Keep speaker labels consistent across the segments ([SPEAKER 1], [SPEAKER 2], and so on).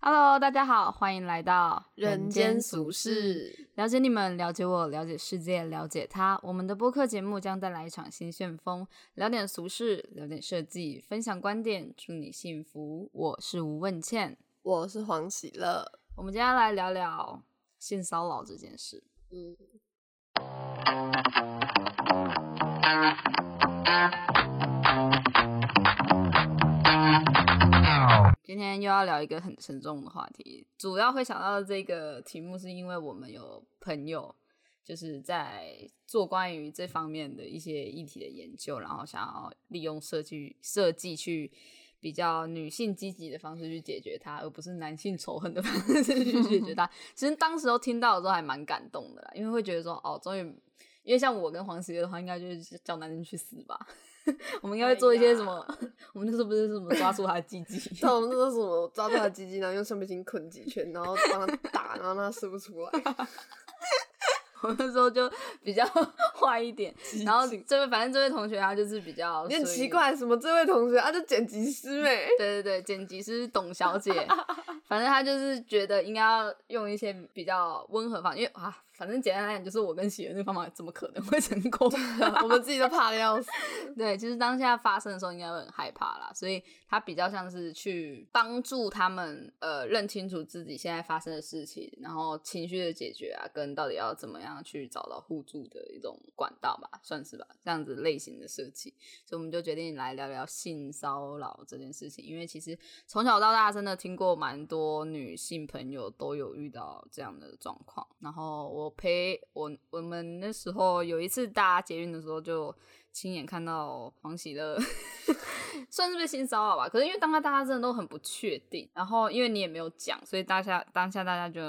[SPEAKER 1] Hello，大家好，欢迎来到
[SPEAKER 2] 人间俗世，
[SPEAKER 1] 了解你们，了解我，了解世界，了解他。我们的播客节目将带来一场新旋风，聊点俗事，聊点设计，分享观点，祝你幸福。我是吴问倩，
[SPEAKER 2] 我是黄喜乐。
[SPEAKER 1] 我们今天来聊聊性骚扰这件事。嗯。今天又要聊一个很沉重的话题，主要会想到这个题目，是因为我们有朋友就是在做关于这方面的一些议题的研究，然后想要利用设计设计去比较女性积极的方式去解决它，而不是男性仇恨的方式去解决它。其实当时候听到的时候还蛮感动的啦，因为会觉得说，哦，终于，因为像我跟黄喜月的话，应该就是叫男人去死吧。我们应该会做一些什么？我们那时候不是什么抓住他的鸡鸡？
[SPEAKER 2] 对，我们那时候什么 抓住他的鸡鸡，然后用橡皮筋捆几圈，然后帮他打，然后让他射不出来。
[SPEAKER 1] 我那时候就比较坏一点。然后这位，反正这位同学他就是比较，
[SPEAKER 2] 你很奇怪，什么这位同学，他就剪辑师呗。
[SPEAKER 1] 对对对，剪辑师董小姐，反正他就是觉得应该要用一些比较温和方，因为啊。反正简单来讲，就是我跟喜儿那个方法怎么可能会成功？
[SPEAKER 2] 我们自己都怕的要死。
[SPEAKER 1] 对，其实当下发生的时候，应该会很害怕啦。所以他比较像是去帮助他们，呃，认清楚自己现在发生的事情，然后情绪的解决啊，跟到底要怎么样去找到互助的一种管道吧，算是吧，这样子类型的设计。所以我们就决定来聊聊性骚扰这件事情，因为其实从小到大真的听过蛮多女性朋友都有遇到这样的状况，然后我。陪我，我们那时候有一次搭捷运的时候，就亲眼看到黄喜乐。算是被性骚扰吧，可是因为当下大家真的都很不确定，然后因为你也没有讲，所以当下当下大家就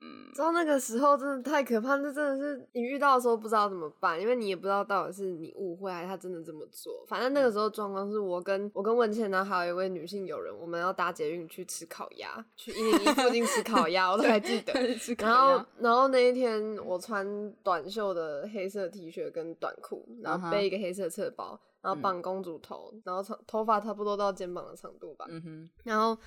[SPEAKER 2] 嗯，知道那个时候真的太可怕，那真的是你遇到的时候不知道怎么办，因为你也不知道到底是你误会还是他真的这么做。反正那个时候状况是我跟我跟文倩呢，还有一位女性友人，我们要搭捷运去吃烤鸭，去一零一附近吃烤鸭，我都还记得。然后然后那一天我穿短袖的黑色 T 恤跟短裤，然后背一个黑色侧包。然后绑公主头，然后长头发差不多到肩膀的长度吧。嗯哼。然后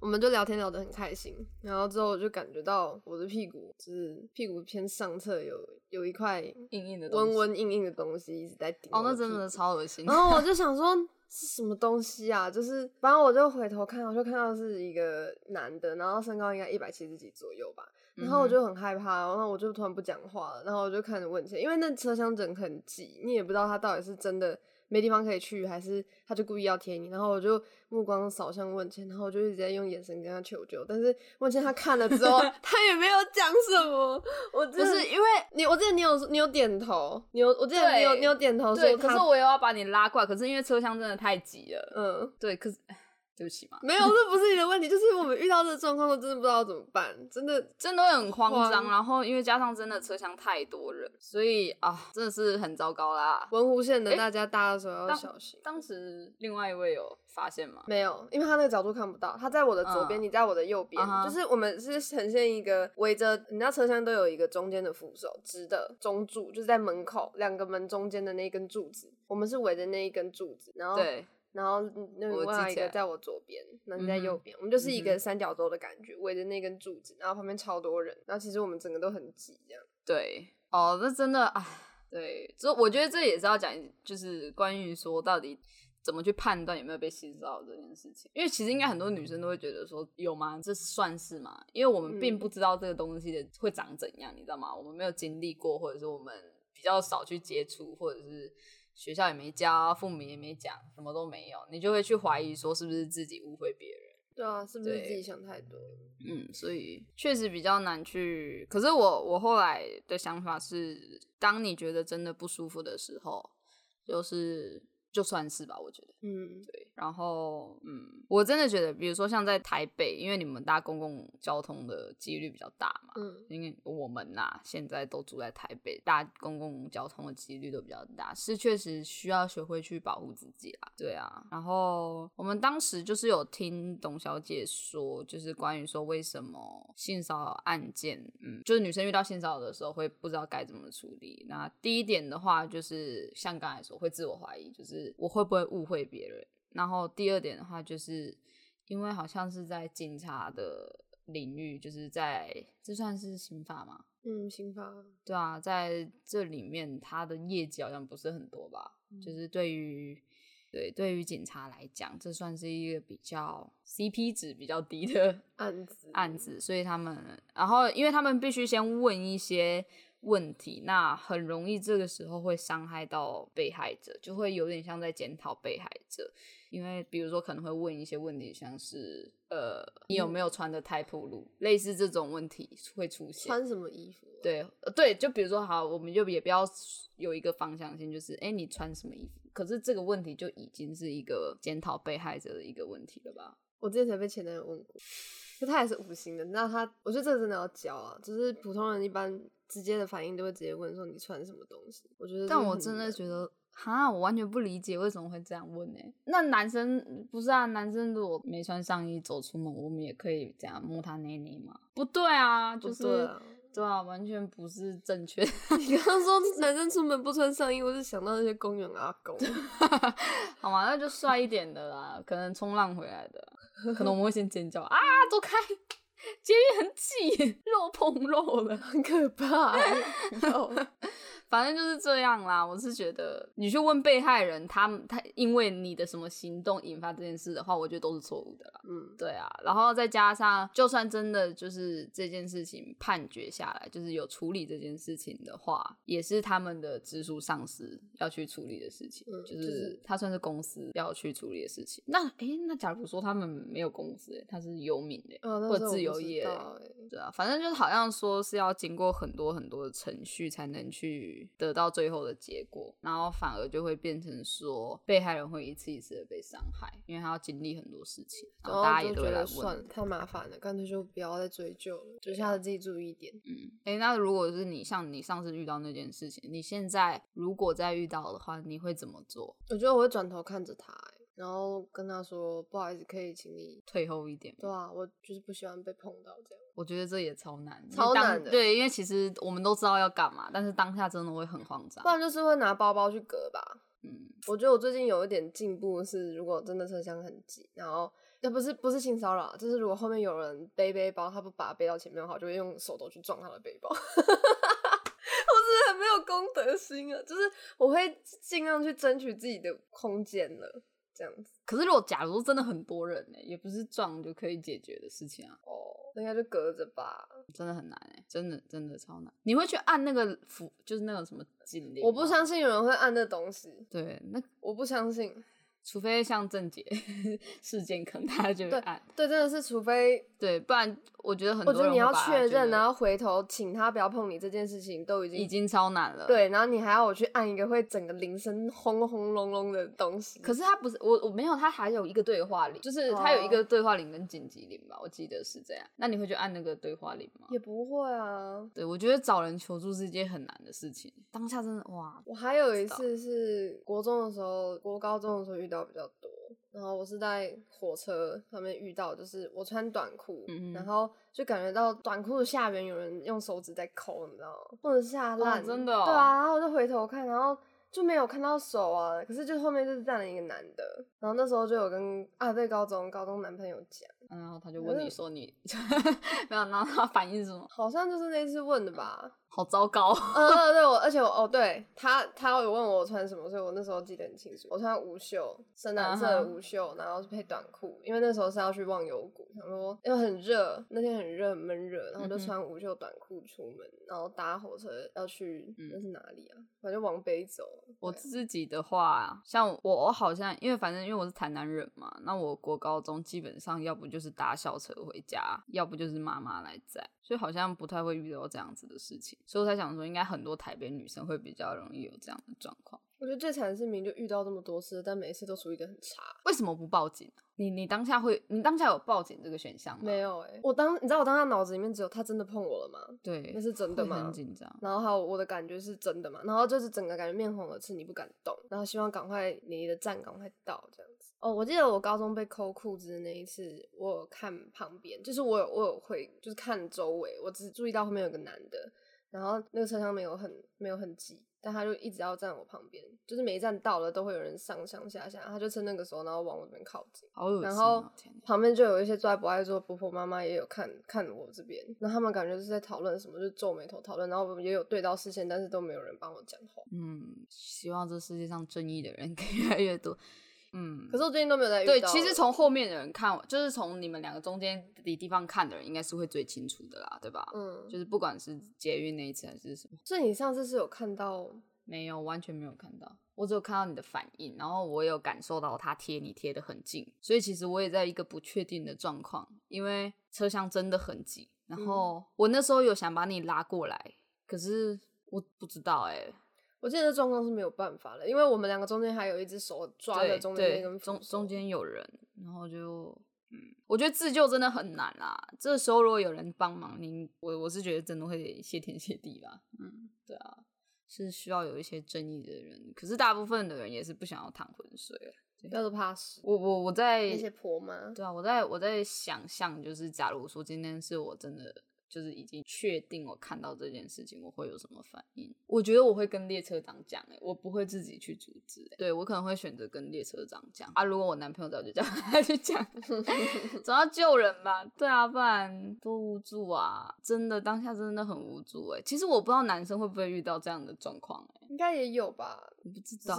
[SPEAKER 2] 我们就聊天聊得很开心。然后之后我就感觉到我的屁股，就是屁股偏上侧有有一块
[SPEAKER 1] 硬硬的、
[SPEAKER 2] 温温硬硬的东西一直在顶。哦，
[SPEAKER 1] 那真的超恶心。
[SPEAKER 2] 然后我就 想说是什么东西啊？就是反正我就回头看，我就看到是一个男的，然后身高应该一百七十几左右吧。然后我就很害怕，然后我就突然不讲话了。然后我就看着问起，因为那车厢人很挤，你也不知道他到底是真的。没地方可以去，还是他就故意要贴你？然后我就目光扫向问倩，然后我就一直在用眼神跟他求救。但是问倩他看了之后，他也没有讲什么。我就
[SPEAKER 1] 是因为
[SPEAKER 2] 你，我记得你有你有点头，你有我记得你有你有点头。
[SPEAKER 1] 对，可是我又要把你拉过来，可是因为车厢真的太挤了。嗯，对，可是。对不起嘛，
[SPEAKER 2] 没有，这不是你的问题，就是我们遇到这个状况我真的不知道怎么办，真的
[SPEAKER 1] 真的会很慌张，然后因为加上真的车厢太多人，所以啊，真的是很糟糕啦。
[SPEAKER 2] 文湖线的大家搭的时候要小心。
[SPEAKER 1] 当时另外一位有发现吗？
[SPEAKER 2] 没有，因为他那个角度看不到，他在我的左边，你在我的右边，就是我们是呈现一个围着，你知道车厢都有一个中间的扶手，直的中柱，就是在门口两个门中间的那根柱子，我们是围着那一根柱子，然后
[SPEAKER 1] 对。
[SPEAKER 2] 然后那另外一个在我左边，那你在右边，我们就是一个三角洲的感觉，围着那根柱子，然后旁边超多人，然后其实我们整个都很挤，这样。
[SPEAKER 1] 对，哦，那真的啊，对，这我觉得这也是要讲，就是关于说到底怎么去判断有没有被性骚扰这件事情，因为其实应该很多女生都会觉得说有吗？这算是吗？因为我们并不知道这个东西的会长怎样，你知道吗？我们没有经历过，或者是我们比较少去接触，或者是。学校也没教，父母也没讲，什么都没有，你就会去怀疑说是不是自己误会别人？
[SPEAKER 2] 对啊，是不是自己想太多？
[SPEAKER 1] 嗯，所以确实比较难去。可是我我后来的想法是，当你觉得真的不舒服的时候，就是。就算是吧，我觉得，嗯，对，然后，嗯，我真的觉得，比如说像在台北，因为你们搭公共交通的几率比较大嘛，嗯，因为我们呐现在都住在台北，搭公共交通的几率都比较大，是确实需要学会去保护自己啦，对啊，然后我们当时就是有听董小姐说，就是关于说为什么性骚扰案件，嗯，就是女生遇到性骚扰的时候会不知道该怎么处理。那第一点的话，就是像刚才说，会自我怀疑，就是。我会不会误会别人？然后第二点的话，就是因为好像是在警察的领域，就是在这算是刑法吗？
[SPEAKER 2] 嗯，刑法。
[SPEAKER 1] 对啊，在这里面他的业绩好像不是很多吧？就是对于对对于警察来讲，这算是一个比较 CP 值比较低的
[SPEAKER 2] 案子
[SPEAKER 1] 案子，所以他们，然后因为他们必须先问一些。问题，那很容易这个时候会伤害到被害者，就会有点像在检讨被害者，因为比如说可能会问一些问题，像是呃，你有没有穿的太暴露，类似这种问题会出现。
[SPEAKER 2] 穿什么衣服？
[SPEAKER 1] 对，对，就比如说好，我们就也不要有一个方向性，就是哎，你穿什么衣服？可是这个问题就已经是一个检讨被害者的一个问题了吧？
[SPEAKER 2] 我之前才被前男友问过，就他也是五星的，那他，我觉得这个真的要教啊，就是普通人一般。直接的反应都会直接问说你穿什么东西？我觉得，
[SPEAKER 1] 但我真的觉得，哈，我完全不理解为什么会这样问呢？那男生不是啊？男生如果没穿上衣走出门，我们也可以这样摸他内内吗？不对啊，就是对啊，完全不是正确。
[SPEAKER 2] 你刚刚说男生出门不穿上衣，我是想到那些公园阿狗。
[SPEAKER 1] 好嘛，那就帅一点的啦，可能冲浪回来的，可能我们会先尖叫啊，走开。监狱很挤，肉碰肉了，
[SPEAKER 2] 很可怕。
[SPEAKER 1] 反正就是这样啦。我是觉得，你去问被害人，他他因为你的什么行动引发这件事的话，我觉得都是错误的啦。嗯，对啊。然后再加上，就算真的就是这件事情判决下来，就是有处理这件事情的话，也是他们的直属上司要去处理的事情，就是他算是公司要去处理的事情。那哎，那假如说他们没有公司，他是游民的，或者自由业，对啊，反正就是好像说是要经过很多很多的程序才能去。得到最后的结果，然后反而就会变成说，被害人会一次一次的被伤害，因为他要经历很多事情，然后大家也都会来问，
[SPEAKER 2] 太麻烦了，干脆就不要再追究了，就下次自己注意一点。
[SPEAKER 1] 嗯，哎，那如果是你，像你上次遇到那件事情，你现在如果再遇到的话，你会怎么做？
[SPEAKER 2] 我觉得我会转头看着他。然后跟他说：“不好意思，可以请你
[SPEAKER 1] 退后一点。”
[SPEAKER 2] 对啊，我就是不喜欢被碰到这样。
[SPEAKER 1] 我觉得这也超难，
[SPEAKER 2] 超难的。
[SPEAKER 1] 对，因为其实我们都知道要干嘛，但是当下真的会很慌张。
[SPEAKER 2] 不然就是会拿包包去隔吧。嗯，我觉得我最近有一点进步是，如果真的车厢很挤，然后那不是不是性骚扰，就是如果后面有人背背包，他不把它背到前面的话，就会用手肘去撞他的背包。我真的很没有公德心啊，就是我会尽量去争取自己的空间了。这样子，
[SPEAKER 1] 可是如果假如真的很多人呢，也不是撞就可以解决的事情啊。
[SPEAKER 2] 哦，那应该就隔着吧。
[SPEAKER 1] 真的很难哎，真的真的超难。你会去按那个符，就是那个什么警铃？
[SPEAKER 2] 我不相信有人会按那东西。
[SPEAKER 1] 对，那
[SPEAKER 2] 我不相信。
[SPEAKER 1] 除非像郑杰 事件，可能大家就会按。
[SPEAKER 2] 对，真的是除非
[SPEAKER 1] 对，不然我觉得很多。
[SPEAKER 2] 我觉得你要确认，然后回头请他不要碰你这件事情，都已经
[SPEAKER 1] 已经超难了。
[SPEAKER 2] 对，然后你还要我去按一个会整个铃声轰轰隆隆的东西。
[SPEAKER 1] 可是他不是我，我没有，他还有一个对话铃，就是他有一个对话铃跟紧急铃吧，我记得是这样。那你会去按那个对话铃吗？
[SPEAKER 2] 也不会啊。
[SPEAKER 1] 对，我觉得找人求助是一件很难的事情。当下真的哇！
[SPEAKER 2] 我还有一次是国中的时候，国高中的时候遇到比较多。然后我是在火车上面遇到，就是我穿短裤，然后就感觉到短裤的下边有人用手指在抠，你知道吗？或者下烂，
[SPEAKER 1] 真的，
[SPEAKER 2] 对啊。然后我就回头看，然后就没有看到手啊，可是就后面就是站了一个男的，然后那时候就有跟啊对高中高中男朋友讲，
[SPEAKER 1] 然后他就问你说你 没有，然后他反应是什么？
[SPEAKER 2] 好像就是那次问的吧。
[SPEAKER 1] 好糟糕，
[SPEAKER 2] 嗯，对，我而且我哦，对他，他有问我穿什么，所以我那时候记得很清楚，我穿无袖，深蓝色的无袖，然后是配短裤，因为那时候是要去忘忧谷，想说因为很热，那天很热，闷热，然后就穿无袖短裤出门，然后搭火车要去那是哪里啊？反正往北走。
[SPEAKER 1] 我自己的话，像我，我好像因为反正因为我是台南人嘛，那我国高中基本上要不就是搭校车回家，要不就是妈妈来载。所以好像不太会遇到这样子的事情，所以我才想说，应该很多台北女生会比较容易有这样的状况。
[SPEAKER 2] 我觉得最惨的是，明就遇到这么多次，但每一次都处理的很差。
[SPEAKER 1] 为什么不报警？你你当下会，你当下有报警这个选项吗？
[SPEAKER 2] 没有哎，我当你知道我当下脑子里面只有他真的碰我了吗？
[SPEAKER 1] 对，
[SPEAKER 2] 那是真的吗？
[SPEAKER 1] 很紧张。
[SPEAKER 2] 然后还有我的感觉是真的嘛？然后就是整个感觉面红耳赤，你不敢动，然后希望赶快你的站赶快到这样子。哦，我记得我高中被抠裤子的那一次，我有看旁边，就是我有我有会就是看周围，我只注意到后面有个男的。然后那个车厢没有很没有很挤。但他就一直要站我旁边，就是每一站到了都会有人上上下下，他就趁那个时候，然后往我这边靠近。然后旁边就有一些坐在不爱坐婆婆妈妈也有看看我这边，那他们感觉是在讨论什么，就皱眉头讨论，然后也有对到视线，但是都没有人帮我讲话。
[SPEAKER 1] 嗯，希望这世界上正义的人 可以越来越多。嗯，
[SPEAKER 2] 可是我最近都没有在遇
[SPEAKER 1] 到。对，其实从后面的人看，就是从你们两个中间的地方看的人，应该是会最清楚的啦，对吧？嗯，就是不管是捷运那一次还是什么。
[SPEAKER 2] 所以你上次是有看到？
[SPEAKER 1] 没有，完全没有看到，我只有看到你的反应，然后我有感受到他贴你贴的很近，所以其实我也在一个不确定的状况，因为车厢真的很挤，然后我那时候有想把你拉过来，可是我不知道哎，
[SPEAKER 2] 我记得状况是没有办法了，因为我们两个中间还有一只手抓着中间那根
[SPEAKER 1] 中中间有人，然后就嗯，我觉得自救真的很难啊，这时候如果有人帮忙，您我我是觉得真的会谢天谢地吧，嗯，对啊。是需要有一些正义的人，可是大部分的人也是不想要淌浑水了，
[SPEAKER 2] 要是怕死。
[SPEAKER 1] 我我我在
[SPEAKER 2] 那些婆妈？
[SPEAKER 1] 对啊，我在我在想象，就是假如说今天是我真的。就是已经确定我看到这件事情，我会有什么反应？我觉得我会跟列车长讲，哎，我不会自己去阻止。对我可能会选择跟列车长讲啊。如果我男朋友早就叫 他去讲，总要救人吧？对啊，不然多无助啊！真的当下真的很无助哎。其实我不知道男生会不会遇到这样的状况哎，
[SPEAKER 2] 应该也有吧？
[SPEAKER 1] 我不知道，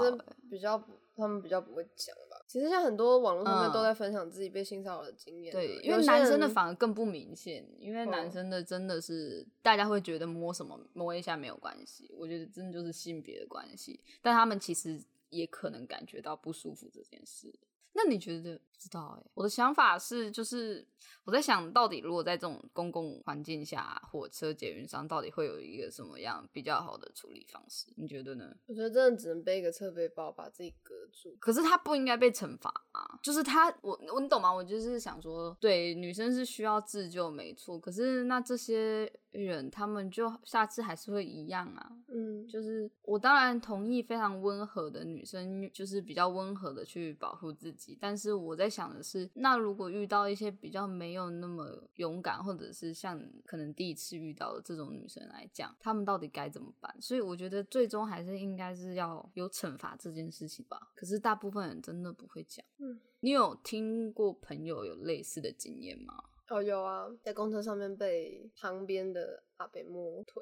[SPEAKER 2] 比较他们比较不会讲。其实像很多网络上面都在分享自己被性骚扰的经验，
[SPEAKER 1] 对，因为男生的反而更不明显，因为男生的真的是大家会觉得摸什么摸一下没有关系，我觉得真的就是性别的关系，但他们其实也可能感觉到不舒服这件事。那你觉得？不知道哎，我的想法是，就是我在想到底，如果在这种公共环境下，火车、捷运上，到底会有一个什么样比较好的处理方式？你觉得呢？
[SPEAKER 2] 我觉得真的只能背一个侧背包，把自己隔住。
[SPEAKER 1] 可是他不应该被惩罚啊！就是他，我我你懂吗？我就是想说，对，女生是需要自救，没错。可是那这些人，他们就下次还是会一样啊。嗯，就是我当然同意，非常温和的女生，就是比较温和的去保护自己。但是我在想的是，那如果遇到一些比较没有那么勇敢，或者是像可能第一次遇到的这种女生来讲，他们到底该怎么办？所以我觉得最终还是应该是要有惩罚这件事情吧。可是大部分人真的不会讲。嗯，你有听过朋友有类似的经验吗？
[SPEAKER 2] 哦，有啊，在公车上面被旁边的阿北摸腿。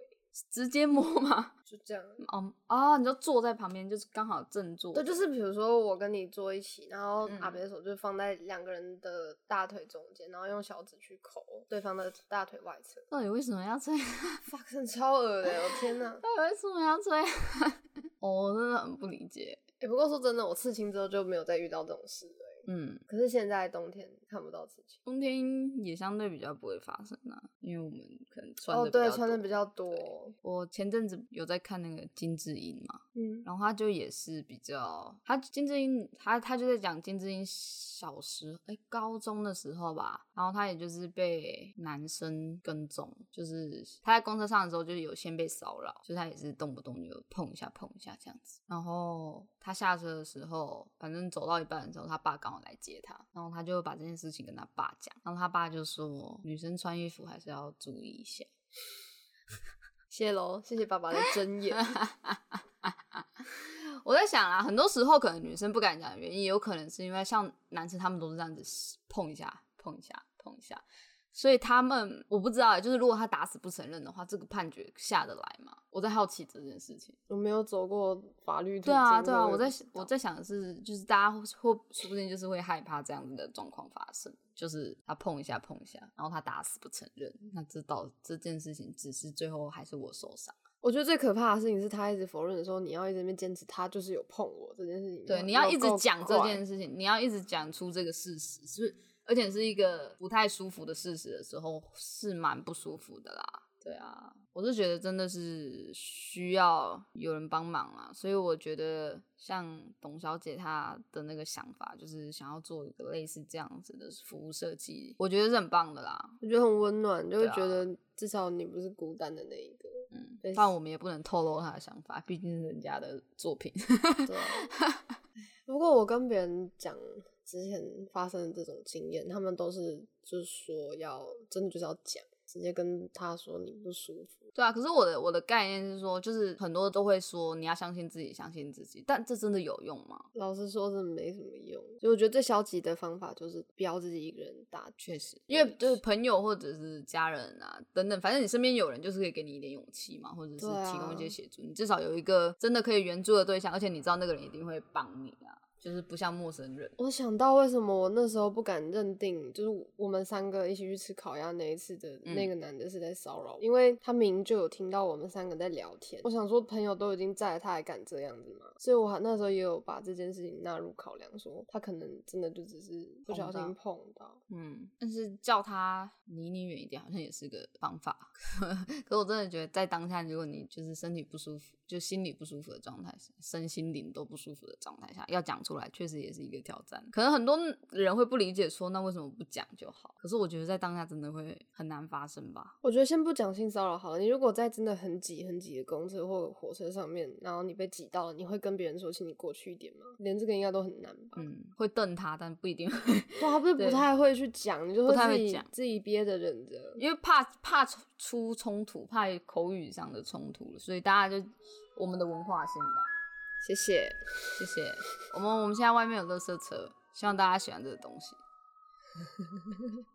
[SPEAKER 1] 直接摸吗？
[SPEAKER 2] 就这样。
[SPEAKER 1] 哦哦，你就坐在旁边，就是刚好正坐。
[SPEAKER 2] 对，就是比如说我跟你坐一起，然后阿北的手就放在两个人的大腿中间，然后用小指去抠对方的大腿外侧。
[SPEAKER 1] 到底为什么要这样？
[SPEAKER 2] fuck，超恶的！我天哪！
[SPEAKER 1] 到底为什么要这样？我真的很不理解。
[SPEAKER 2] 哎，不过说真的，我刺青之后就没有再遇到这种事了。嗯，可是现在冬天看不到刺青，
[SPEAKER 1] 冬天也相对比较不会发生啊，因为我们可能穿的
[SPEAKER 2] 对穿的比较多。
[SPEAKER 1] 我前阵子有在看那个金智英嘛，嗯，然后他就也是比较，他金智英他他就在讲金智英小时哎高中的时候吧，然后他也就是被男生跟踪，就是他在公车上的时候就有先被骚扰，就他也是动不动就碰一下碰一下这样子，然后他下车的时候，反正走到一半的时候，他爸刚好。来接他，然后他就把这件事情跟他爸讲，然后他爸就说：“女生穿衣服还是要注意一下。”
[SPEAKER 2] 谢喽，谢谢爸爸的睁眼。
[SPEAKER 1] 我在想啊，很多时候可能女生不敢讲的原因，有可能是因为像男生他们都是这样子碰一下、碰一下、碰一下。所以他们我不知道，就是如果他打死不承认的话，这个判决下得来吗？我在好奇这件事情。
[SPEAKER 2] 我没有走过法律。
[SPEAKER 1] 对啊，对啊，我在我在想的是，就是大家会说不定就是会害怕这样子的状况发生，就是他碰一下碰一下，然后他打死不承认，那这到这件事情只是最后还是我受伤。
[SPEAKER 2] 我觉得最可怕的事情是他一直否认的时候，你要一直边坚持他就是有碰我这件事情。
[SPEAKER 1] 对，你要一直讲这件事情，你要一直讲出这个事实，是不是？而且是一个不太舒服的事实的时候，是蛮不舒服的啦。对啊，我是觉得真的是需要有人帮忙啊。所以我觉得像董小姐她的那个想法，就是想要做一个类似这样子的服务设计，我觉得是很棒的啦。
[SPEAKER 2] 我觉得很温暖，就会觉得至少你不是孤单的那一个。
[SPEAKER 1] 嗯，但我们也不能透露她的想法，毕竟是人家的作品。
[SPEAKER 2] 对。不过我跟别人讲。之前发生的这种经验，他们都是就是说要真的就是要讲。直接跟他说你不舒服，
[SPEAKER 1] 对啊。可是我的我的概念是说，就是很多都会说你要相信自己，相信自己。但这真的有用吗？
[SPEAKER 2] 老实说，真的没什么用。就我觉得最消极的方法就是不要自己一个人打。
[SPEAKER 1] 确实，因为就是朋友或者是家人啊等等，反正你身边有人就是可以给你一点勇气嘛，或者是提供一些协助。你至少有一个真的可以援助的对象，而且你知道那个人一定会帮你啊。就是不像陌生人。
[SPEAKER 2] 我想到为什么我那时候不敢认定，就是我们三个一起去吃烤鸭那一次的那个男的是在骚扰，因为他明明就有听到我们三个在聊天。我想说朋友都已经在，他还敢这样子吗？所以我那时候也有把这件事情纳入考量，说他可能真的就只是不小心碰到。
[SPEAKER 1] 嗯，但是叫他离你远一点，好像也是个方法。可我真的觉得在当下，如果你就是身体不舒服。就心理不舒服的状态，身心灵都不舒服的状态下，要讲出来，确实也是一个挑战。可能很多人会不理解，说那为什么不讲就好？可是我觉得在当下真的会很难发生吧。
[SPEAKER 2] 我觉得先不讲性骚扰好了。你如果在真的很挤很挤的公车或火车上面，然后你被挤到了，你会跟别人说，请你过去一点吗？连这个应该都很难吧。
[SPEAKER 1] 嗯，会瞪他，但不一定会。
[SPEAKER 2] 哇，不是不太会去讲，你就会自己自己憋着忍着，
[SPEAKER 1] 因为怕怕出冲突，怕口语上的冲突所以大家就。我们的文化性吧，
[SPEAKER 2] 谢谢
[SPEAKER 1] 谢谢。我们我们现在外面有乐色车，希望大家喜欢这个东西。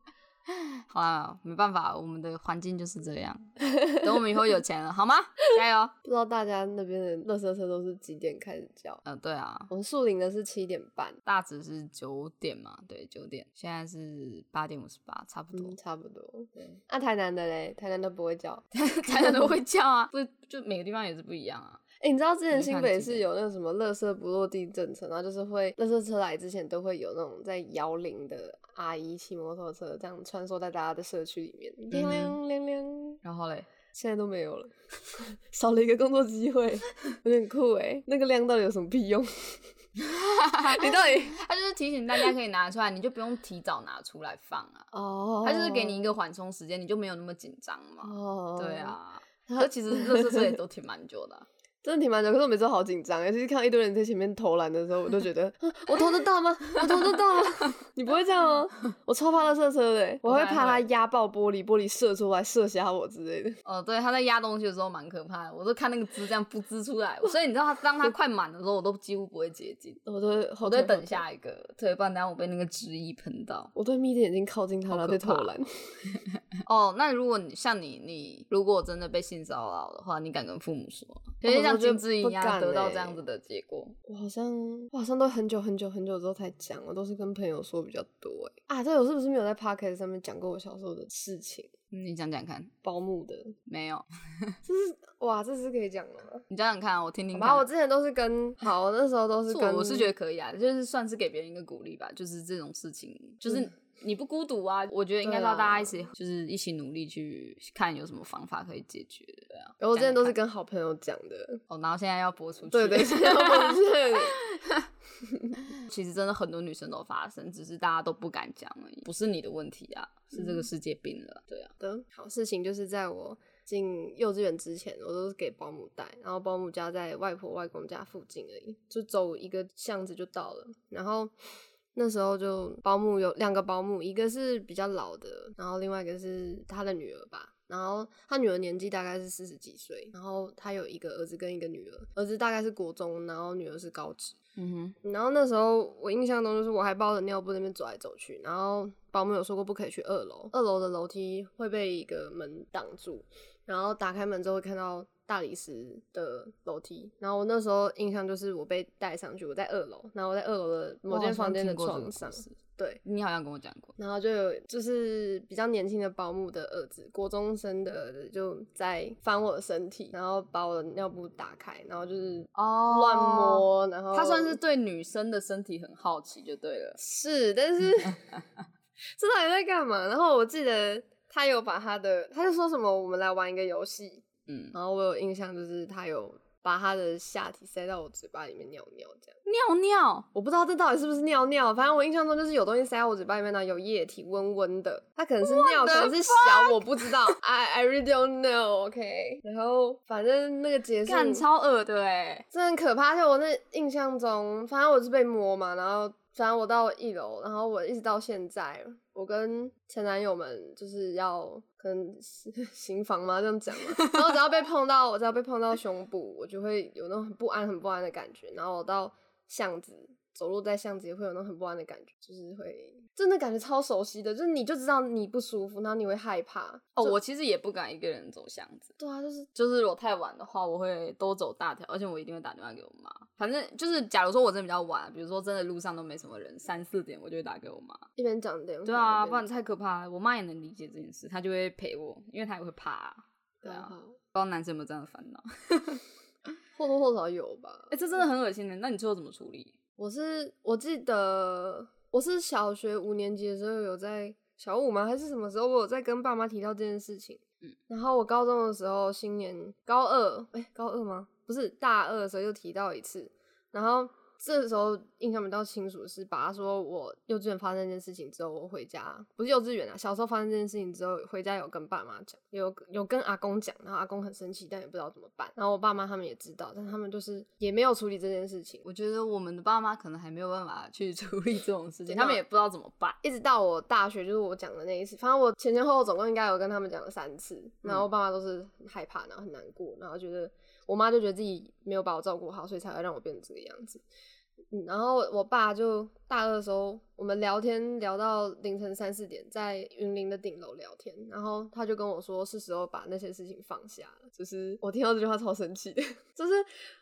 [SPEAKER 1] 好啦，没办法，我们的环境就是这样。等我们以后有钱了，好吗？加油！
[SPEAKER 2] 不知道大家那边的乐色车都是几点开始叫？
[SPEAKER 1] 嗯，对啊，
[SPEAKER 2] 我们树林的是七点半，
[SPEAKER 1] 大直是九点嘛？对，九点。现在是八点五十八，差不多，
[SPEAKER 2] 差不多。对，那台南的嘞？台南都不会叫，
[SPEAKER 1] 台南都会叫啊？不，就每个地方也是不一样啊。
[SPEAKER 2] 哎，你知道之前新北是有那个什么“垃圾不落地”政策，然后就是会垃圾车来之前都会有那种在摇铃的阿姨骑摩托车这样穿梭在大家的社区里面，亮亮亮亮。
[SPEAKER 1] 然后嘞，
[SPEAKER 2] 现在都没有了，少了一个工作机会，有点酷哎。那个亮到底有什么屁用？你到底？
[SPEAKER 1] 他就是提醒大家可以拿出来，你就不用提早拿出来放啊。哦。他就是给你一个缓冲时间，你就没有那么紧张嘛。哦。对啊。可其实乐色车也都挺蛮久的。
[SPEAKER 2] 真的挺蛮久，可是我每次都好紧张，尤其是看到一堆人在前面投篮的时候，我都觉得，我投得到吗？我投得到吗？你不会这样吗？我超怕他射车的，我会怕它压爆玻璃，玻璃射出来射瞎我之类的。
[SPEAKER 1] 哦，对，他在压东西的时候蛮可怕的，我都看那个汁这样噗滋出来，所以你知道他当他快满的时候，我都几乎不会接近，
[SPEAKER 2] 我都
[SPEAKER 1] 我都等下一个，对，不然等下我被那个汁液喷到。
[SPEAKER 2] 我都眯着眼睛靠近他，然后在投篮。
[SPEAKER 1] 哦，那如果你像你，你如果真的被性骚扰的话，你敢跟父母说？像金智一样得到这样子的结果。
[SPEAKER 2] 我好像我好像都很久很久很久之后才讲，我都是跟朋友说比较多。哎啊，这我是不是没有在 podcast 上面讲过我小时候的事情？
[SPEAKER 1] 你讲讲看，
[SPEAKER 2] 保姆的
[SPEAKER 1] 没有？
[SPEAKER 2] 这是哇，这是可以讲的。
[SPEAKER 1] 你讲讲看，我听听。
[SPEAKER 2] 然后我之前都是跟好，那时候都是跟，
[SPEAKER 1] 我是觉得可以啊，就是算是给别人一个鼓励吧。就是这种事情，就是。你不孤独啊！我觉得应该要大家一起，就是一起努力去看有什么方法可以解决。对啊，
[SPEAKER 2] 我之前都是跟好朋友讲的。
[SPEAKER 1] 哦，然后现在要播出去。
[SPEAKER 2] 对对，现在要播出
[SPEAKER 1] 去。其实真的很多女生都发生，只是大家都不敢讲而已。不是你的问题啊，是这个世界病了。对啊。
[SPEAKER 2] 的好事情就是在我进幼稚园之前，我都是给保姆带，然后保姆家在外婆外公家附近而已，就走一个巷子就到了。然后。那时候就保姆有两个保姆，一个是比较老的，然后另外一个是他的女儿吧。然后他女儿年纪大概是四十几岁，然后他有一个儿子跟一个女儿，儿子大概是国中，然后女儿是高职。嗯哼。然后那时候我印象中就是我还抱着尿布那边走来走去，然后保姆有说过不可以去二楼，二楼的楼梯会被一个门挡住，然后打开门之后会看到。大理石的楼梯，然后我那时候印象就是我被带上去，我在二楼，然后我在二楼的某间房间的床上，对，
[SPEAKER 1] 你好像跟我讲过，
[SPEAKER 2] 然后就有就是比较年轻的保姆的儿子，国中生的儿子就在翻我的身体，然后把我的尿布打开，然后就是哦乱摸，然后
[SPEAKER 1] 他算是对女生的身体很好奇就对了，
[SPEAKER 2] 是，但是 这到底在干嘛？然后我记得他有把他的，他就说什么我们来玩一个游戏。嗯，然后我有印象，就是他有把他的下体塞到我嘴巴里面尿尿，这样
[SPEAKER 1] 尿尿，
[SPEAKER 2] 我不知道这到底是不是尿尿，反正我印象中就是有东西塞到我嘴巴里面呢，有液体，温温的，它可能是尿，可能是小，我不知道，I I really don't know，OK。然后反正那个结束，
[SPEAKER 1] 超恶的哎，
[SPEAKER 2] 真的很可怕，就我那印象中，反正我是被摸嘛，然后。反正我到一楼，然后我一直到现在，我跟前男友们就是要可能 行房吗？这样讲嘛。然后只要被碰到，我只要被碰到胸部，我就会有那种很不安、很不安的感觉。然后我到巷子走路在巷子也会有那种很不安的感觉，就是会。真的感觉超熟悉的，就是你就知道你不舒服，然后你会害怕。
[SPEAKER 1] 哦，我其实也不敢一个人走巷子。
[SPEAKER 2] 对啊，就是
[SPEAKER 1] 就是如果太晚的话，我会多走大条，而且我一定会打电话给我妈。反正就是，假如说我真的比较晚，比如说真的路上都没什么人，三四点我就会打给我妈，
[SPEAKER 2] 一边讲电话。
[SPEAKER 1] 对啊，不然太可怕了。我妈也能理解这件事，她就会陪我，因为她也会怕。对啊，不知道男生有没有这样的烦恼，
[SPEAKER 2] 或多或少有吧。
[SPEAKER 1] 哎，这真的很恶心的。那你最后怎么处理？
[SPEAKER 2] 我是我记得。我是小学五年级的时候有在小五吗？还是什么时候我有在跟爸妈提到这件事情？嗯，然后我高中的时候新年高二，哎，高二吗？不是大二的时候又提到一次，然后。这时候印象比较清楚是，爸爸说我幼稚园发生这件事情之后，我回家不是幼稚园啊，小时候发生这件事情之后，回家有跟爸妈讲，有有跟阿公讲，然后阿公很生气，但也不知道怎么办。然后我爸妈他们也知道，但他们就是也没有处理这件事情。
[SPEAKER 1] 我觉得我们的爸妈可能还没有办法去 处理这种事情，他们也不知道怎么办。
[SPEAKER 2] 一直到我大学，就是我讲的那一次，反正我前前后后总共应该有跟他们讲了三次，然后我爸妈都是很害怕，然后很难过，然后觉得。我妈就觉得自己没有把我照顾好，所以才会让我变成这个样子。然后我爸就大二的时候。我们聊天聊到凌晨三四点，在云林的顶楼聊天，然后他就跟我说是时候把那些事情放下了。就是我听到这句话超生气的，就是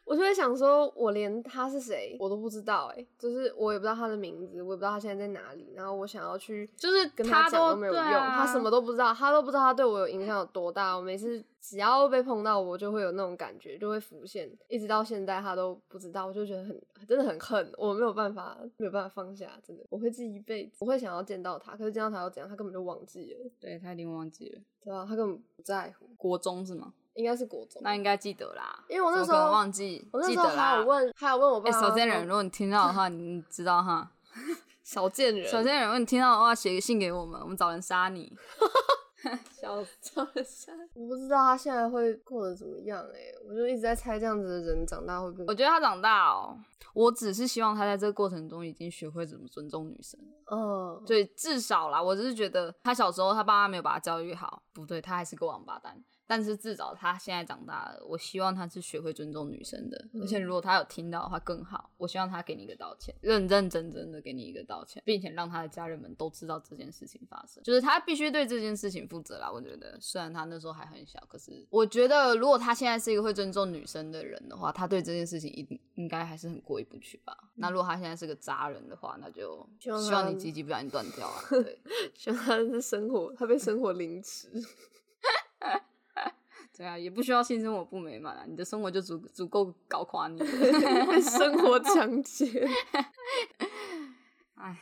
[SPEAKER 2] 我就会想说，我连他是谁我都不知道，哎，就是我也不知道他的名字，我也不知道他现在在哪里。然后我想要去，
[SPEAKER 1] 就是
[SPEAKER 2] 跟他讲都没有用，他什么都不知道，他都不知道他对我有影响有多大。我每次只要被碰到，我就会有那种感觉，就会浮现，一直到现在他都不知道，我就觉得很真的很恨，我没有办法没有办法放下，真的我会。会记一辈子，我会想要见到他，可是见到他又怎样？他根本就忘记了。
[SPEAKER 1] 对他一定忘记了，
[SPEAKER 2] 对啊，他根本不在乎。
[SPEAKER 1] 国中是吗？
[SPEAKER 2] 应该是国中，
[SPEAKER 1] 那应该记得啦。
[SPEAKER 2] 因为我那时候
[SPEAKER 1] 忘记，
[SPEAKER 2] 我那时候还有问，还有问我爸。
[SPEAKER 1] 小贱人，如果你听到的话，你知道哈。
[SPEAKER 2] 小贱人，
[SPEAKER 1] 小贱人，如果你听到的话，写个信给我们，我们找人杀你。
[SPEAKER 2] 笑死！我不知道他现在会过得怎么样哎，我就一直在猜这样子的人长大会不会？
[SPEAKER 1] 我觉得他长大哦，我只是希望他在这个过程中已经学会怎么尊重女生。嗯，对，至少啦，我只是觉得他小时候他爸妈没有把他教育好，不对，他还是个王八蛋。但是至少他现在长大了，我希望他是学会尊重女生的。而且如果他有听到的话更好，我希望他给你一个道歉，认认真真的给你一个道歉，并且让他的家人们都知道这件事情发生，就是他必须对这件事情负责啦。我觉得虽然他那时候还很小，可是我觉得如果他现在是一个会尊重女生的人的话，他对这件事情一定应该还是很过意不去吧。那如果他现在是个渣人的话，那就希望你鸡鸡不小心断掉啊。对，
[SPEAKER 2] 希望他是生活，他被生活凌迟。
[SPEAKER 1] 对啊，也不需要性生活不美满啊，你的生活就足足够搞垮你，
[SPEAKER 2] 生活强奸。
[SPEAKER 1] 哎，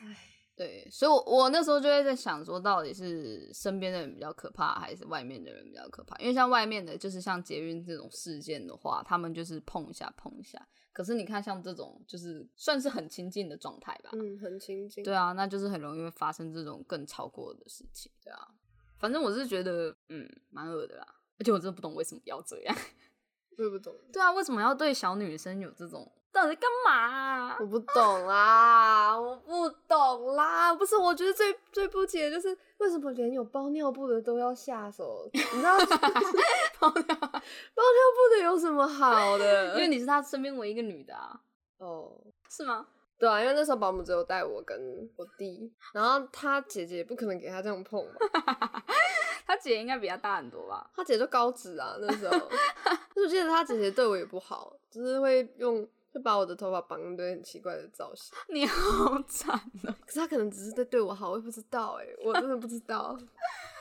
[SPEAKER 1] 对，所以，我我那时候就会在想，说到底是身边的人比较可怕，还是外面的人比较可怕？因为像外面的，就是像捷运这种事件的话，他们就是碰一下碰一下。可是你看，像这种就是算是很亲近的状态吧？
[SPEAKER 2] 嗯，很亲近。
[SPEAKER 1] 对啊，那就是很容易会发生这种更超过的事情。对啊，反正我是觉得，嗯，蛮恶的啦。而且我真的不懂为什么要这样，
[SPEAKER 2] 我也不懂。
[SPEAKER 1] 对啊，为什么要对小女生有这种？到底干嘛？
[SPEAKER 2] 我不懂啦，我不懂啦。不是，我觉得最最不解的就是为什么连有包尿布的都要下手？你知道 包尿 包尿布的有什么好的？
[SPEAKER 1] 因为你是他身边唯一一个女的啊。哦，是吗？
[SPEAKER 2] 对啊，因为那时候保姆只有带我跟我弟，然后他姐姐不可能给他这样碰嘛。
[SPEAKER 1] 他姐应该比他大很多吧？
[SPEAKER 2] 他姐就高脂啊，那时候。我记得他姐姐对我也不好，就是会用会把我的头发绑一堆很奇怪的造型。
[SPEAKER 1] 你好惨啊！
[SPEAKER 2] 可是他可能只是在对我好，我也不知道哎，我真的不知道。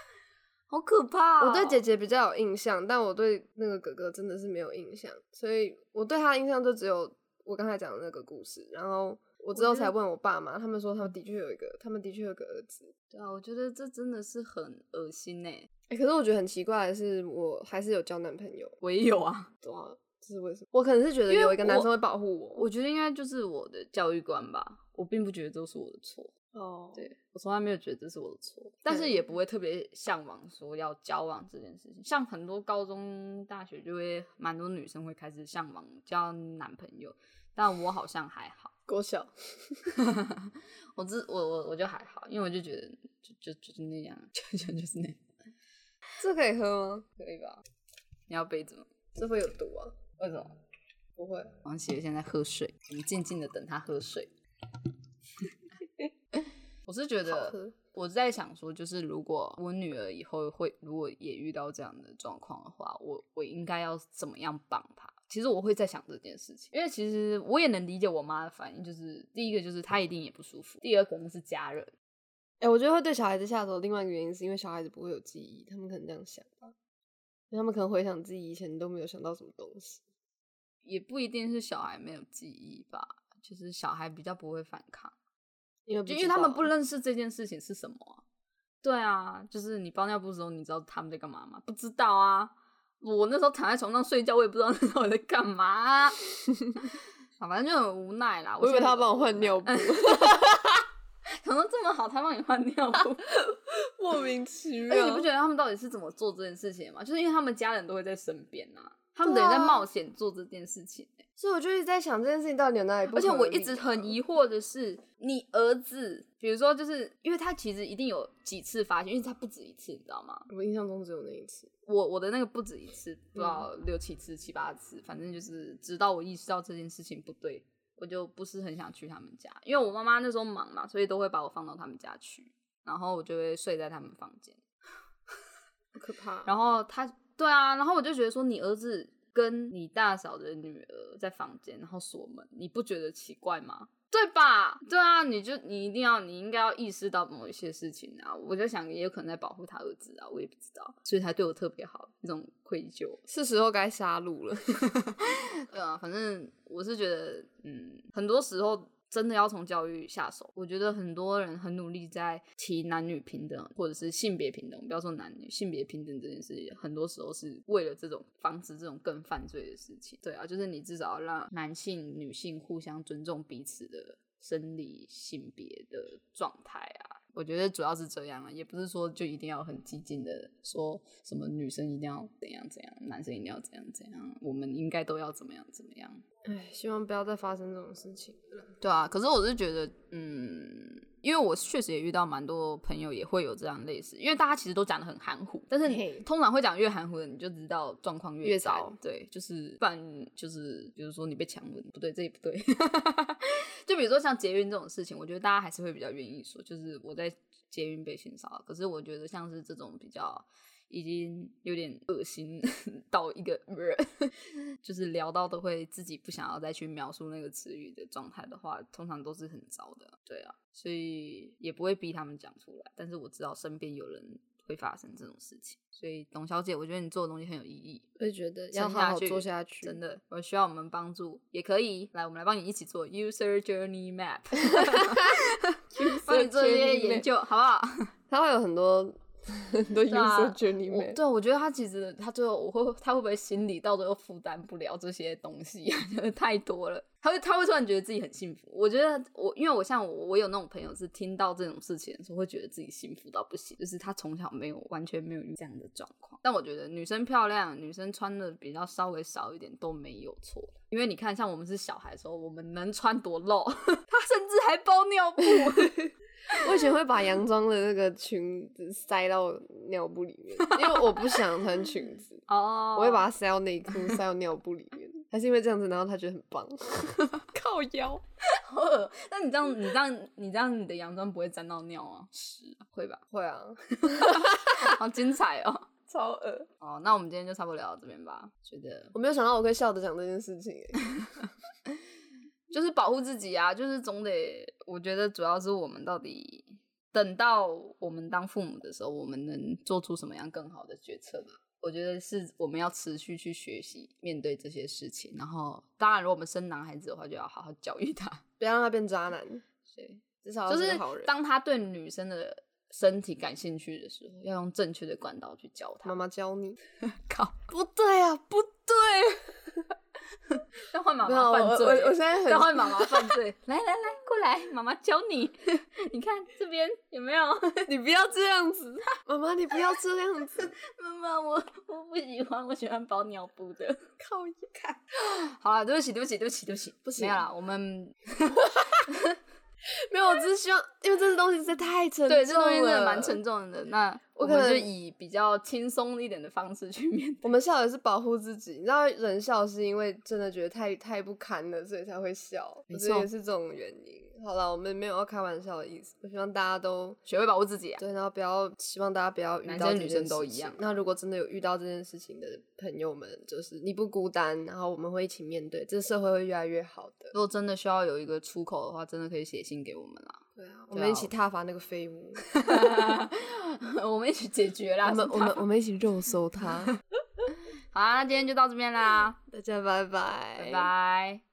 [SPEAKER 1] 好可怕！
[SPEAKER 2] 我对姐姐比较有印象，但我对那个哥哥真的是没有印象，所以我对他的印象就只有我刚才讲的那个故事，然后。我之后才问我爸妈，他们说他们的确有一个，他们的确有个儿子。
[SPEAKER 1] 对啊，我觉得这真的是很恶心哎。
[SPEAKER 2] 哎，可是我觉得很奇怪的是，我还是有交男朋友。
[SPEAKER 1] 我也有啊，
[SPEAKER 2] 对啊，这是为什么？我可能是觉得有一个男生会保护我。
[SPEAKER 1] 我觉得应该就是我的教育观吧。我并不觉得这是我的错。哦，对我从来没有觉得这是我的错，但是也不会特别向往说要交往这件事情。像很多高中、大学就会蛮多女生会开始向往交男朋友。但我好像还好。
[SPEAKER 2] 国小，
[SPEAKER 1] 我只我我我就还好，因为我就觉得就就就是那样，就就就是那样。
[SPEAKER 2] 这可以喝吗？
[SPEAKER 1] 可以吧？你要杯子吗？
[SPEAKER 2] 这会有毒啊？
[SPEAKER 1] 为什么？
[SPEAKER 2] 不会。
[SPEAKER 1] 王喜现在喝水，我们静静的等他喝水。我是觉得，我在想说，就是如果我女儿以后会，如果也遇到这样的状况的话，我我应该要怎么样帮她？其实我会在想这件事情，因为其实我也能理解我妈的反应，就是第一个就是她一定也不舒服，第二可能是家人。
[SPEAKER 2] 哎，我觉得会对小孩子下手，另外一个原因是因为小孩子不会有记忆，他们可能这样想吧，他们可能回想自己以前都没有想到什么东西，
[SPEAKER 1] 也不一定是小孩没有记忆吧，就是小孩比较不会反抗。
[SPEAKER 2] 因为
[SPEAKER 1] 因为他们不认识这件事情是什么，对啊，就是你包尿布的时候，你知道他们在干嘛吗？不知道啊。我那时候躺在床上睡觉，我也不知道 那时候在干嘛。好，反正就很无奈啦。
[SPEAKER 2] 我以为他帮我换尿布，
[SPEAKER 1] 想说这么好，他帮你换尿布，
[SPEAKER 2] 莫名其妙。
[SPEAKER 1] 而且你不觉得他们到底是怎么做这件事情吗？就是因为他们家人都会在身边啊，他们等于在冒险做这件事情。
[SPEAKER 2] 所以我就一直在想这件事情到底有哪里不？
[SPEAKER 1] 而且我一直很疑惑的是，你儿子，比如说，就是因为他其实一定有几次发现，因为他不止一次，你知道吗？
[SPEAKER 2] 我印象中只有那一次。
[SPEAKER 1] 我我的那个不止一次，不知道六七次、七八次，反正就是直到我意识到这件事情不对，我就不是很想去他们家，因为我妈妈那时候忙嘛，所以都会把我放到他们家去，然后我就会睡在他们房间，
[SPEAKER 2] 可怕。
[SPEAKER 1] 然后他，对啊，然后我就觉得说，你儿子。跟你大嫂的女儿在房间，然后锁门，你不觉得奇怪吗？对吧？对啊，你就你一定要，你应该要意识到某一些事情啊。我就想，也有可能在保护他儿子啊，我也不知道，所以他对我特别好，那种愧疚，
[SPEAKER 2] 是时候该杀戮了。
[SPEAKER 1] 对啊，反正我是觉得，嗯，很多时候。真的要从教育下手，我觉得很多人很努力在提男女平等或者是性别平等，不要说男女性别平等这件事情，很多时候是为了这种防止这种更犯罪的事情。对啊，就是你至少要让男性、女性互相尊重彼此的生理性别的状态啊。我觉得主要是这样啊，也不是说就一定要很激进的说什么女生一定要怎样怎样，男生一定要怎样怎样，我们应该都要怎么样怎么样。
[SPEAKER 2] 唉，希望不要再发生这种事情。
[SPEAKER 1] 对啊，可是我是觉得，嗯，因为我确实也遇到蛮多朋友也会有这样类似，因为大家其实都讲的很含糊，但是通常会讲越含糊的，你就知道状况越糟。对，就是不然就是比如说你被强吻，不对，这也不对。就比如说像捷运这种事情，我觉得大家还是会比较愿意说，就是我在捷运被性骚扰。可是我觉得像是这种比较。已经有点恶心 到一个人，就是聊到都会自己不想要再去描述那个词语的状态的话，通常都是很糟的。对啊，所以也不会逼他们讲出来。但是我知道身边有人会发生这种事情，所以董小姐，我觉得你做的东西很有意义。
[SPEAKER 2] 我也觉得要好好做下去，
[SPEAKER 1] 真的。我需要我们帮助，也可以来，我们来帮你一起做 user journey map，帮你做一些研究，好不好？
[SPEAKER 2] 它会有很多。都因素觉你美，
[SPEAKER 1] 对，我觉得他其实他最后我会他会不会心里到最后负担不了这些东西，太多了，他会他会突然觉得自己很幸福。我觉得我因为我像我我有那种朋友是听到这种事情的时候会觉得自己幸福到不行，就是他从小没有完全没有这样的状况。但我觉得女生漂亮，女生穿的比较稍微少一点都没有错，因为你看像我们是小孩的时候，我们能穿多露，他甚至还包尿布。
[SPEAKER 2] 我以前会把洋装的那个裙子塞到尿布里面，因为我不想穿裙子。哦，我会把它塞到内裤，塞到尿布里面，还是因为这样子，然后他觉得很棒。
[SPEAKER 1] 靠腰，好那你这样，你这样，你这样，你的洋装不会沾到尿啊？是，会吧？
[SPEAKER 2] 会啊。
[SPEAKER 1] 好精彩哦，
[SPEAKER 2] 超恶。
[SPEAKER 1] 哦，那我们今天就差不多聊到这边吧。觉得
[SPEAKER 2] 我没有想到我可以笑着讲这件事情。
[SPEAKER 1] 就是保护自己啊，就是总得，我觉得主要是我们到底等到我们当父母的时候，我们能做出什么样更好的决策吧？我觉得是我们要持续去学习面对这些事情。然后，当然，如果我们生男孩子的话，就要好好教育他，
[SPEAKER 2] 不要让他变渣男。
[SPEAKER 1] 对，
[SPEAKER 2] 至少
[SPEAKER 1] 就是。当他对女生的身体感兴趣的时候，要用正确的管道去教他。
[SPEAKER 2] 妈妈教你？
[SPEAKER 1] 靠，
[SPEAKER 2] 不对啊，不对。
[SPEAKER 1] 要换妈妈犯罪，
[SPEAKER 2] 我我现在很
[SPEAKER 1] 换妈妈犯罪。来来来，过来，妈妈教你。你看这边有没有？
[SPEAKER 2] 你不要这样子，妈妈，你不要这样子。
[SPEAKER 1] 妈妈，我我不喜欢，我喜欢包尿布的。
[SPEAKER 2] 靠一看，
[SPEAKER 1] 好了，对不起，对不起，对不起，对不起，
[SPEAKER 2] 不行
[SPEAKER 1] 了，我们。
[SPEAKER 2] 没有，我只是希望，因为这个东西实在太沉重
[SPEAKER 1] 了。对，这东西真的蛮沉重的。那我们就以比较轻松一点的方式去面对。
[SPEAKER 2] 我们笑也是保护自己，你知道，人笑是因为真的觉得太太不堪了，所以才会笑。
[SPEAKER 1] 我觉得，
[SPEAKER 2] 也是这种原因。好了，我们没有要开玩笑的意思。我希望大家都
[SPEAKER 1] 学会保护自己啊。
[SPEAKER 2] 对，然后不要希望大家不要遇到
[SPEAKER 1] 女生都一样。
[SPEAKER 2] 那如果真的有遇到这件事情的朋友们，就是你不孤单，然后我们会一起面对，这社会会越来越好的。
[SPEAKER 1] 如果真的需要有一个出口的话，真的可以写信给我们啦。
[SPEAKER 2] 对啊，我们一起踏伐那个废物，
[SPEAKER 1] 我们一起解决啦。
[SPEAKER 2] 我们我们我们一起肉搜他。
[SPEAKER 1] 好，那今天就到这边啦，
[SPEAKER 2] 大家拜拜，
[SPEAKER 1] 拜拜。